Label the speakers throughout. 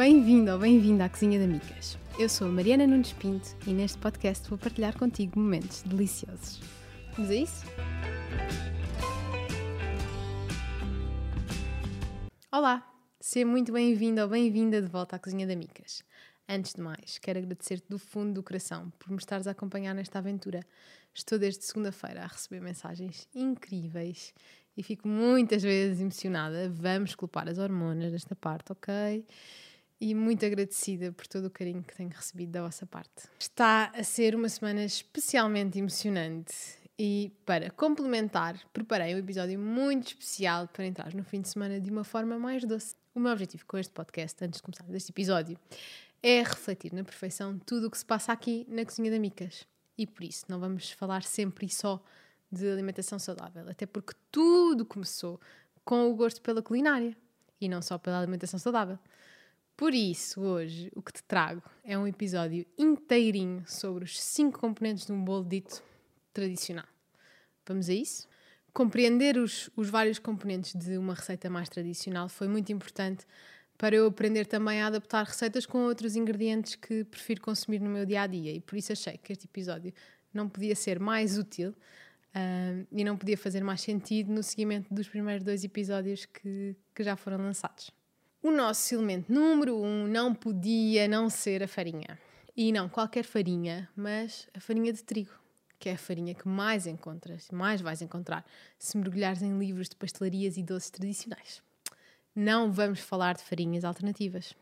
Speaker 1: Bem-vindo ou bem-vinda à Cozinha da Micas. Eu sou a Mariana Nunes Pinto e neste podcast vou partilhar contigo momentos deliciosos. Vamos a isso? Olá, seja muito bem-vindo ou bem-vinda de volta à Cozinha da Micas. Antes de mais, quero agradecer-te do fundo do coração por me estares a acompanhar nesta aventura. Estou desde segunda-feira a receber mensagens incríveis e fico muitas vezes emocionada. Vamos culpar as hormonas nesta parte, ok? E muito agradecida por todo o carinho que tenho recebido da vossa parte. Está a ser uma semana especialmente emocionante e para complementar, preparei um episódio muito especial para entrar no fim de semana de uma forma mais doce. O meu objetivo com este podcast, antes de começar este episódio, é refletir na perfeição tudo o que se passa aqui na Cozinha da Micas. E por isso não vamos falar sempre e só de alimentação saudável, até porque tudo começou com o gosto pela culinária e não só pela alimentação saudável. Por isso, hoje, o que te trago é um episódio inteirinho sobre os cinco componentes de um bolo dito tradicional. Vamos a isso? Compreender os, os vários componentes de uma receita mais tradicional foi muito importante para eu aprender também a adaptar receitas com outros ingredientes que prefiro consumir no meu dia a dia. E por isso achei que este episódio não podia ser mais útil uh, e não podia fazer mais sentido no seguimento dos primeiros dois episódios que, que já foram lançados. O nosso elemento número um não podia não ser a farinha. E não qualquer farinha, mas a farinha de trigo, que é a farinha que mais encontras, mais vais encontrar se mergulhares em livros de pastelarias e doces tradicionais não vamos falar de farinhas alternativas.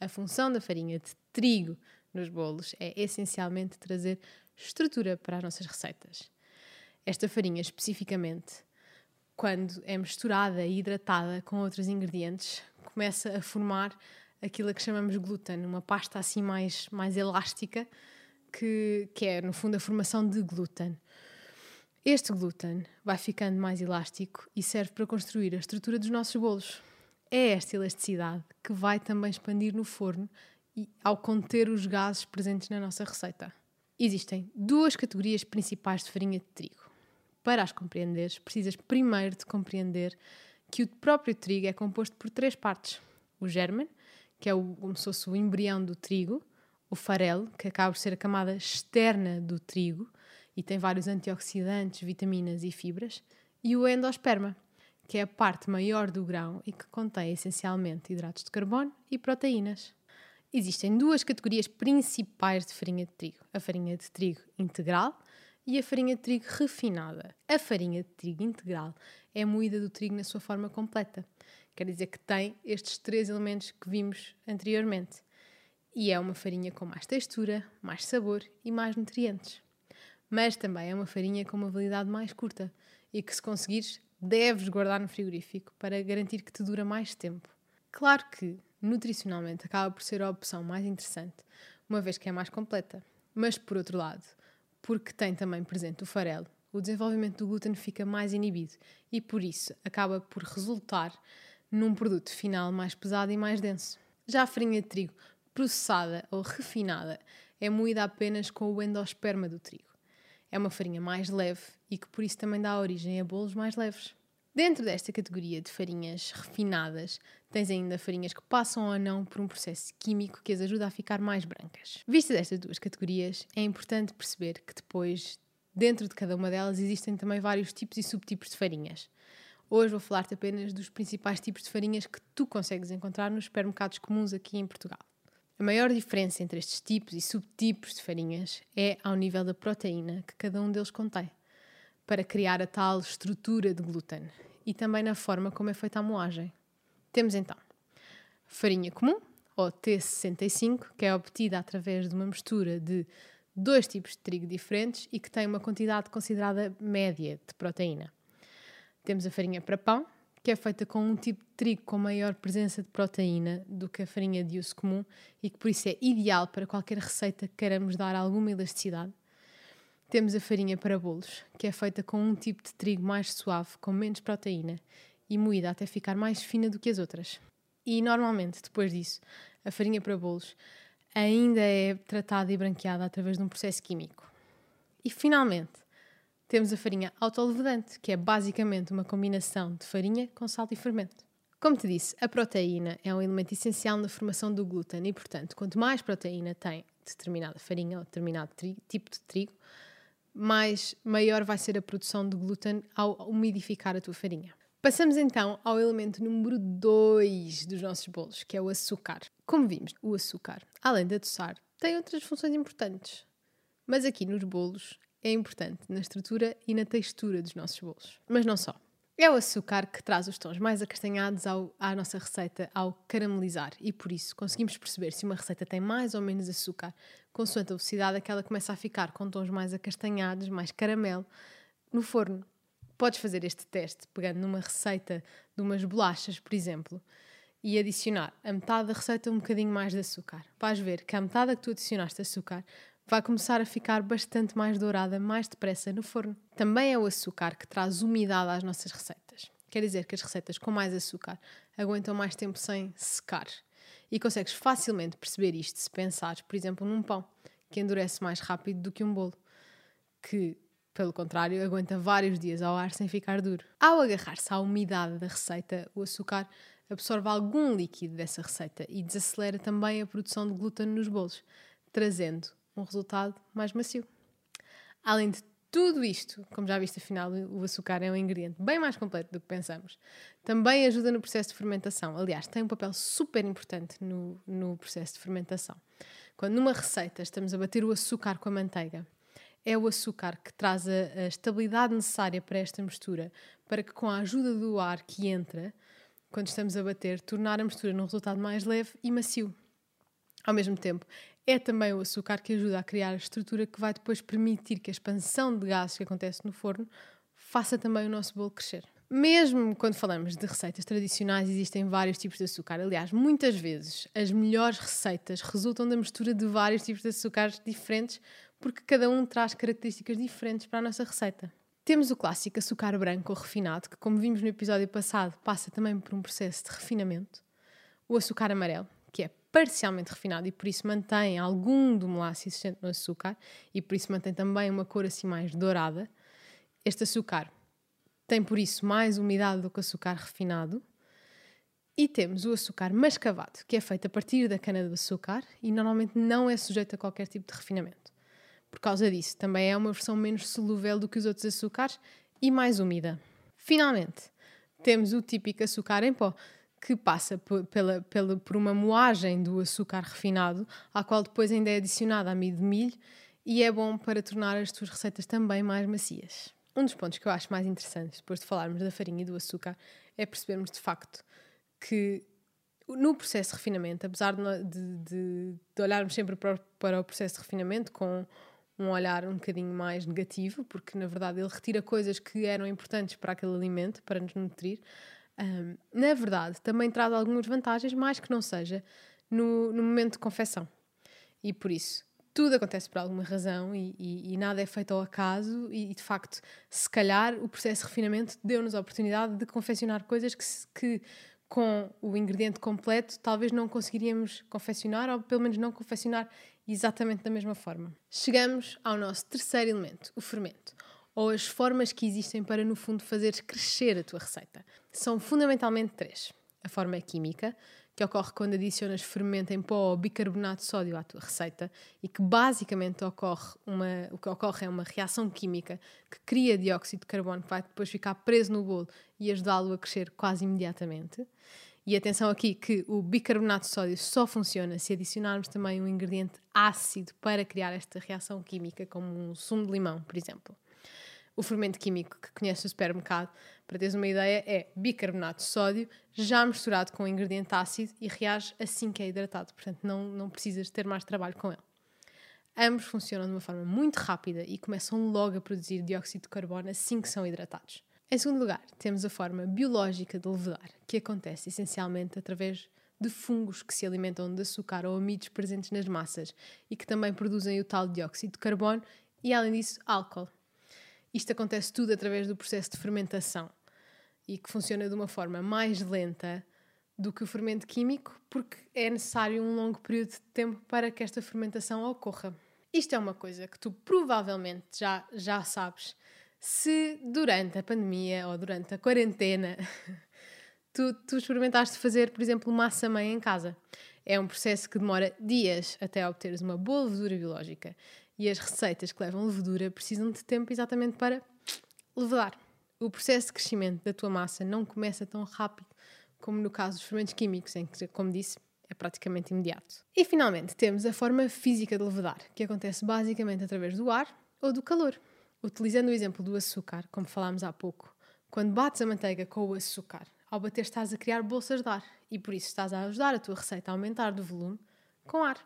Speaker 1: A função da farinha de trigo nos bolos é essencialmente trazer estrutura para as nossas receitas. Esta farinha, especificamente, quando é misturada e hidratada com outros ingredientes, começa a formar aquilo a que chamamos glúten, uma pasta assim mais, mais elástica, que, que é, no fundo, a formação de glúten. Este glúten vai ficando mais elástico e serve para construir a estrutura dos nossos bolos. É esta elasticidade que vai também expandir no forno e ao conter os gases presentes na nossa receita. Existem duas categorias principais de farinha de trigo. Para as compreenderes, precisas primeiro de compreender que o próprio trigo é composto por três partes: o germen, que é o, como se fosse o embrião do trigo, o farelo, que acaba por ser a camada externa do trigo e tem vários antioxidantes, vitaminas e fibras, e o endosperma, que é a parte maior do grão e que contém essencialmente hidratos de carbono e proteínas. Existem duas categorias principais de farinha de trigo: a farinha de trigo integral e a farinha de trigo refinada. A farinha de trigo integral é moída do trigo na sua forma completa, quer dizer que tem estes três elementos que vimos anteriormente. E é uma farinha com mais textura, mais sabor e mais nutrientes. Mas também é uma farinha com uma validade mais curta e que, se conseguires, deves guardar no frigorífico para garantir que te dura mais tempo. Claro que, nutricionalmente, acaba por ser a opção mais interessante, uma vez que é mais completa. Mas, por outro lado, porque tem também presente o farelo, o desenvolvimento do glúten fica mais inibido e, por isso, acaba por resultar num produto final mais pesado e mais denso. Já a farinha de trigo processada ou refinada é moída apenas com o endosperma do trigo. É uma farinha mais leve e que por isso também dá origem a bolos mais leves. Dentro desta categoria de farinhas refinadas, tens ainda farinhas que passam ou não por um processo químico que as ajuda a ficar mais brancas. Vistas estas duas categorias, é importante perceber que depois, dentro de cada uma delas, existem também vários tipos e subtipos de farinhas. Hoje vou falar-te apenas dos principais tipos de farinhas que tu consegues encontrar nos supermercados comuns aqui em Portugal. A maior diferença entre estes tipos e subtipos de farinhas é ao nível da proteína que cada um deles contém, para criar a tal estrutura de glúten e também na forma como é feita a moagem. Temos então farinha comum, ou T65, que é obtida através de uma mistura de dois tipos de trigo diferentes e que tem uma quantidade considerada média de proteína. Temos a farinha para pão, que é feita com um tipo de trigo com maior presença de proteína do que a farinha de uso comum e que por isso é ideal para qualquer receita que queiramos dar alguma elasticidade. Temos a farinha para bolos, que é feita com um tipo de trigo mais suave, com menos proteína e moída até ficar mais fina do que as outras. E normalmente, depois disso, a farinha para bolos ainda é tratada e branqueada através de um processo químico. E finalmente, temos a farinha autolevedante, que é basicamente uma combinação de farinha com sal e fermento. Como te disse, a proteína é um elemento essencial na formação do glúten e, portanto, quanto mais proteína tem determinada farinha ou determinado tipo de trigo, mais maior vai ser a produção de glúten ao umidificar a tua farinha. Passamos então ao elemento número 2 dos nossos bolos, que é o açúcar. Como vimos, o açúcar, além de adoçar, tem outras funções importantes. Mas aqui nos bolos é importante na estrutura e na textura dos nossos bolos. Mas não só. É o açúcar que traz os tons mais acastanhados ao, à nossa receita ao caramelizar e por isso conseguimos perceber se uma receita tem mais ou menos açúcar, consoante a velocidade a que ela começa a ficar com tons mais acastanhados, mais caramelo, no forno. Podes fazer este teste pegando numa receita de umas bolachas, por exemplo, e adicionar a metade da receita um bocadinho mais de açúcar. Vais ver que a metade que tu adicionaste açúcar vai começar a ficar bastante mais dourada mais depressa no forno. Também é o açúcar que traz umidade às nossas receitas. Quer dizer que as receitas com mais açúcar aguentam mais tempo sem secar. E consegues facilmente perceber isto se pensares, por exemplo, num pão, que endurece mais rápido do que um bolo, que, pelo contrário, aguenta vários dias ao ar sem ficar duro. Ao agarrar-se à umidade da receita, o açúcar absorve algum líquido dessa receita e desacelera também a produção de glúten nos bolos, trazendo um resultado mais macio. Além de tudo isto, como já viste, afinal, o açúcar é um ingrediente bem mais completo do que pensamos. Também ajuda no processo de fermentação. Aliás, tem um papel super importante no, no processo de fermentação. Quando numa receita estamos a bater o açúcar com a manteiga, é o açúcar que traz a, a estabilidade necessária para esta mistura, para que com a ajuda do ar que entra, quando estamos a bater, tornar a mistura num resultado mais leve e macio. Ao mesmo tempo, é também o açúcar que ajuda a criar a estrutura que vai depois permitir que a expansão de gases que acontece no forno faça também o nosso bolo crescer. Mesmo quando falamos de receitas tradicionais, existem vários tipos de açúcar. Aliás, muitas vezes as melhores receitas resultam da mistura de vários tipos de açúcares diferentes, porque cada um traz características diferentes para a nossa receita. Temos o clássico açúcar branco ou refinado, que, como vimos no episódio passado, passa também por um processo de refinamento. O açúcar amarelo, parcialmente refinado e por isso mantém algum do molássico existente no açúcar e por isso mantém também uma cor assim mais dourada. Este açúcar tem por isso mais umidade do que o açúcar refinado. E temos o açúcar mascavado, que é feito a partir da cana-de-açúcar e normalmente não é sujeito a qualquer tipo de refinamento. Por causa disso, também é uma versão menos solúvel do que os outros açúcares e mais úmida. Finalmente, temos o típico açúcar em pó, que passa por, pela, pela, por uma moagem do açúcar refinado, à qual depois ainda é adicionada amido de milho e é bom para tornar as tuas receitas também mais macias. Um dos pontos que eu acho mais interessantes, depois de falarmos da farinha e do açúcar, é percebermos de facto que no processo de refinamento, apesar de, de, de olharmos sempre para, para o processo de refinamento com um olhar um bocadinho mais negativo, porque na verdade ele retira coisas que eram importantes para aquele alimento, para nos nutrir, um, na verdade, também traz algumas vantagens, mais que não seja no, no momento de confecção. E por isso, tudo acontece por alguma razão e, e, e, nada é feito ao acaso e, de facto, se calhar o processo de refinamento deu-nos a oportunidade de confeccionar coisas que, que, com o ingrediente completo talvez não conseguiríamos confeccionar ou pelo menos não confeccionar exatamente da mesma forma. Chegamos ao nosso terceiro elemento, o fermento ou as formas que existem para, no fundo, fazer crescer a tua receita. São fundamentalmente três. A forma química, que ocorre quando adicionas fermento em pó ou bicarbonato de sódio à tua receita e que basicamente ocorre uma, o que ocorre é uma reação química que cria dióxido de carbono que vai depois ficar preso no bolo e ajudá-lo a crescer quase imediatamente. E atenção aqui que o bicarbonato de sódio só funciona se adicionarmos também um ingrediente ácido para criar esta reação química, como um sumo de limão, por exemplo. O fermento químico que conheces no supermercado, para teres uma ideia, é bicarbonato de sódio já misturado com um ingrediente ácido e reage assim que é hidratado. Portanto, não, não precisas ter mais trabalho com ele. Ambos funcionam de uma forma muito rápida e começam logo a produzir dióxido de carbono assim que são hidratados. Em segundo lugar, temos a forma biológica de levedar, que acontece essencialmente através de fungos que se alimentam de açúcar ou amidos presentes nas massas e que também produzem o tal dióxido de carbono e, além disso, álcool. Isto acontece tudo através do processo de fermentação e que funciona de uma forma mais lenta do que o fermento químico, porque é necessário um longo período de tempo para que esta fermentação ocorra. Isto é uma coisa que tu provavelmente já, já sabes se durante a pandemia ou durante a quarentena tu, tu experimentaste fazer, por exemplo, massa mãe em casa. É um processo que demora dias até obteres uma boa levedura biológica. E as receitas que levam levedura precisam de tempo exatamente para levedar. O processo de crescimento da tua massa não começa tão rápido como no caso dos fermentos químicos, em que, como disse, é praticamente imediato. E finalmente temos a forma física de levedar, que acontece basicamente através do ar ou do calor. Utilizando o exemplo do açúcar, como falámos há pouco, quando bates a manteiga com o açúcar, ao bater estás a criar bolsas de ar e por isso estás a ajudar a tua receita a aumentar de volume com ar.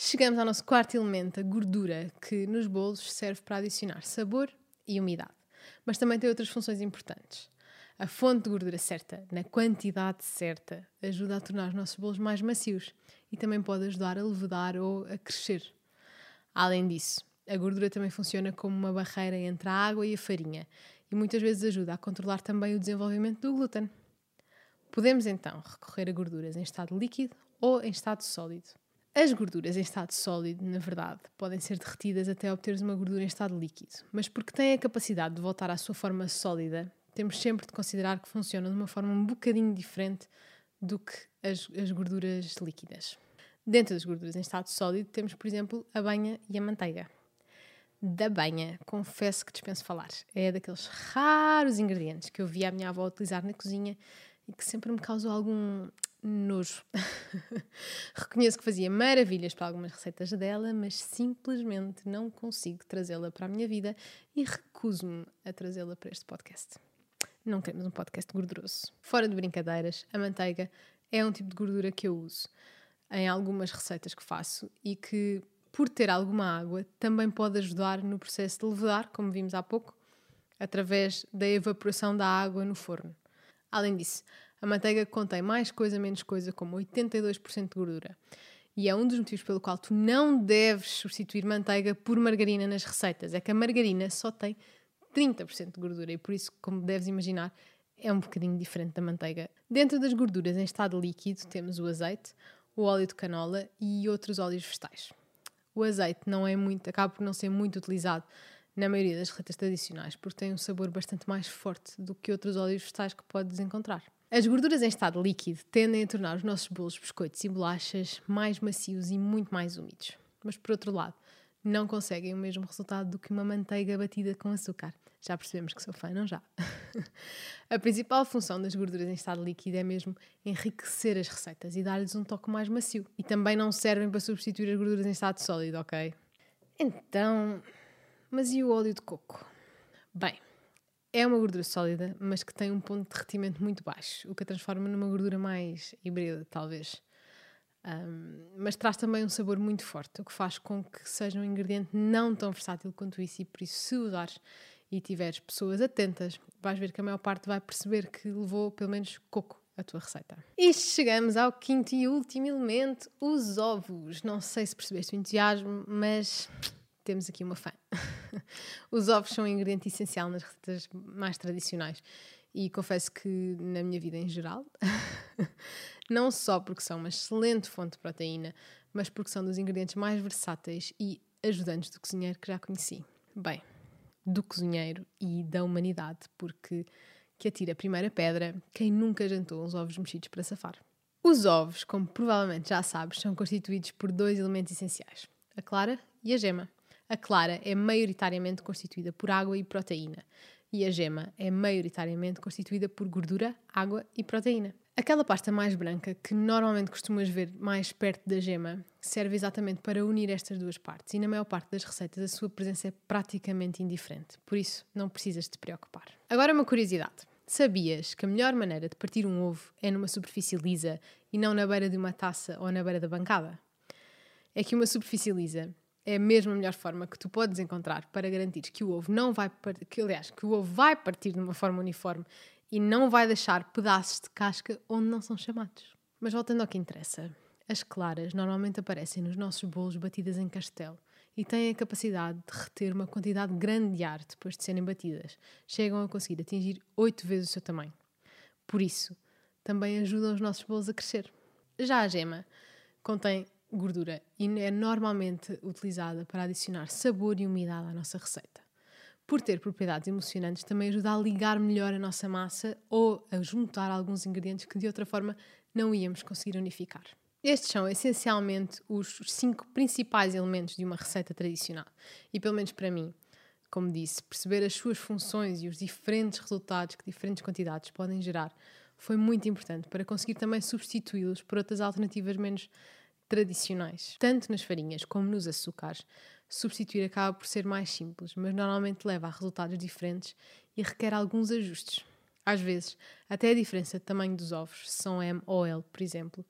Speaker 1: Chegamos ao nosso quarto elemento, a gordura, que nos bolos serve para adicionar sabor e umidade. Mas também tem outras funções importantes. A fonte de gordura certa, na quantidade certa, ajuda a tornar os nossos bolos mais macios e também pode ajudar a levedar ou a crescer. Além disso, a gordura também funciona como uma barreira entre a água e a farinha e muitas vezes ajuda a controlar também o desenvolvimento do glúten. Podemos então recorrer a gorduras em estado líquido ou em estado sólido. As gorduras em estado sólido, na verdade, podem ser derretidas até obteres uma gordura em estado líquido, mas porque têm a capacidade de voltar à sua forma sólida, temos sempre de considerar que funcionam de uma forma um bocadinho diferente do que as, as gorduras líquidas. Dentro das gorduras em estado sólido, temos, por exemplo, a banha e a manteiga. Da banha, confesso que dispenso falar. É daqueles raros ingredientes que eu vi a minha avó utilizar na cozinha e que sempre me causou algum nojo. Reconheço que fazia maravilhas para algumas receitas dela, mas simplesmente não consigo trazê-la para a minha vida e recuso-me a trazê-la para este podcast. Não queremos um podcast gorduroso. Fora de brincadeiras, a manteiga é um tipo de gordura que eu uso em algumas receitas que faço e que, por ter alguma água, também pode ajudar no processo de levedar, como vimos há pouco, através da evaporação da água no forno. Além disso, a manteiga contém mais coisa menos coisa, como 82% de gordura. E é um dos motivos pelo qual tu não deves substituir manteiga por margarina nas receitas. É que a margarina só tem 30% de gordura e por isso, como deves imaginar, é um bocadinho diferente da manteiga. Dentro das gorduras em estado líquido temos o azeite, o óleo de canola e outros óleos vegetais. O azeite não é muito, acaba por não ser muito utilizado na maioria das receitas tradicionais, porque tem um sabor bastante mais forte do que outros óleos vegetais que podes encontrar. As gorduras em estado líquido tendem a tornar os nossos bolos, biscoitos e bolachas mais macios e muito mais úmidos. Mas, por outro lado, não conseguem o mesmo resultado do que uma manteiga batida com açúcar. Já percebemos que sou fã, não já? a principal função das gorduras em estado líquido é mesmo enriquecer as receitas e dar-lhes um toque mais macio. E também não servem para substituir as gorduras em estado sólido, ok? Então, mas e o óleo de coco? Bem, é uma gordura sólida, mas que tem um ponto de derretimento muito baixo, o que a transforma numa gordura mais híbrida, talvez. Um, mas traz também um sabor muito forte, o que faz com que seja um ingrediente não tão versátil quanto isso, e por isso, se usares e tiveres pessoas atentas, vais ver que a maior parte vai perceber que levou pelo menos coco a tua receita. E chegamos ao quinto e último elemento, os ovos. Não sei se percebeste o entusiasmo, mas temos aqui uma fã. Os ovos são um ingrediente essencial nas receitas mais tradicionais e confesso que na minha vida em geral, não só porque são uma excelente fonte de proteína, mas porque são dos ingredientes mais versáteis e ajudantes do cozinheiro que já conheci. Bem, do cozinheiro e da humanidade, porque que atira a primeira pedra quem nunca jantou uns ovos mexidos para safar. Os ovos, como provavelmente já sabes, são constituídos por dois elementos essenciais: a clara e a gema. A clara é maioritariamente constituída por água e proteína, e a gema é maioritariamente constituída por gordura, água e proteína. Aquela pasta mais branca que normalmente costumas ver mais perto da gema serve exatamente para unir estas duas partes e na maior parte das receitas a sua presença é praticamente indiferente, por isso não precisas te preocupar. Agora uma curiosidade. Sabias que a melhor maneira de partir um ovo é numa superfície lisa e não na beira de uma taça ou na beira da bancada? É que uma superfície lisa é mesmo a melhor forma que tu podes encontrar para garantir que o ovo não vai que aliás que o ovo vai partir de uma forma uniforme e não vai deixar pedaços de casca onde não são chamados. Mas voltando ao que interessa, as claras normalmente aparecem nos nossos bolos batidas em castelo e têm a capacidade de reter uma quantidade grande de ar depois de serem batidas. Chegam a conseguir atingir oito vezes o seu tamanho. Por isso, também ajudam os nossos bolos a crescer. Já a gema contém gordura e é normalmente utilizada para adicionar sabor e umidade à nossa receita. por ter propriedades emocionantes, também ajuda a ligar melhor a nossa massa ou a juntar alguns ingredientes que de outra forma não íamos conseguir unificar. Estes são essencialmente os cinco principais elementos de uma receita tradicional. E pelo menos para mim, como disse, perceber as suas funções e os diferentes resultados que diferentes quantidades podem gerar foi muito importante para conseguir também substituí-los por outras alternativas menos tradicionais. Tanto nas farinhas como nos açúcares, substituir acaba por ser mais simples, mas normalmente leva a resultados diferentes e requer alguns ajustes. Às vezes, até a diferença de tamanho dos ovos, se são M ou L, por exemplo,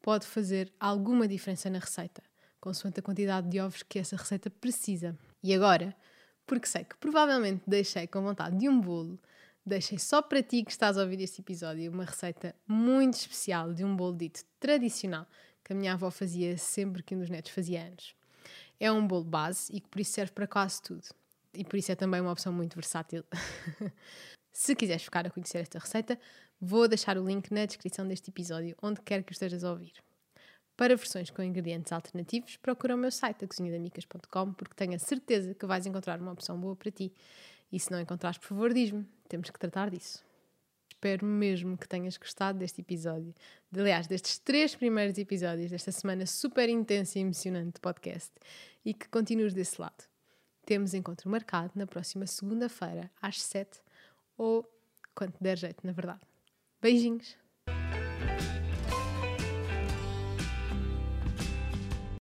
Speaker 1: pode fazer alguma diferença na receita, consoante a quantidade de ovos que essa receita precisa. E agora, porque sei que provavelmente deixei com vontade de um bolo, deixei só para ti que estás a ouvir este episódio uma receita muito especial de um bolo dito tradicional que a minha avó fazia sempre que um dos netos fazia anos. É um bolo base e que por isso serve para quase tudo. E por isso é também uma opção muito versátil. Se quiseres ficar a conhecer esta receita, vou deixar o link na descrição deste episódio, onde quer que estejas a ouvir. Para versões com ingredientes alternativos, procura o meu site, cozinhadamicas.com, porque tenho a certeza que vais encontrar uma opção boa para ti. E se não encontrares, por favor, diz-me. Temos que tratar disso. Espero mesmo que tenhas gostado deste episódio. Aliás, destes três primeiros episódios desta semana super intensa e emocionante de podcast e que continues desse lado. Temos encontro marcado na próxima segunda-feira, às sete ou quando der jeito, na verdade. Beijinhos!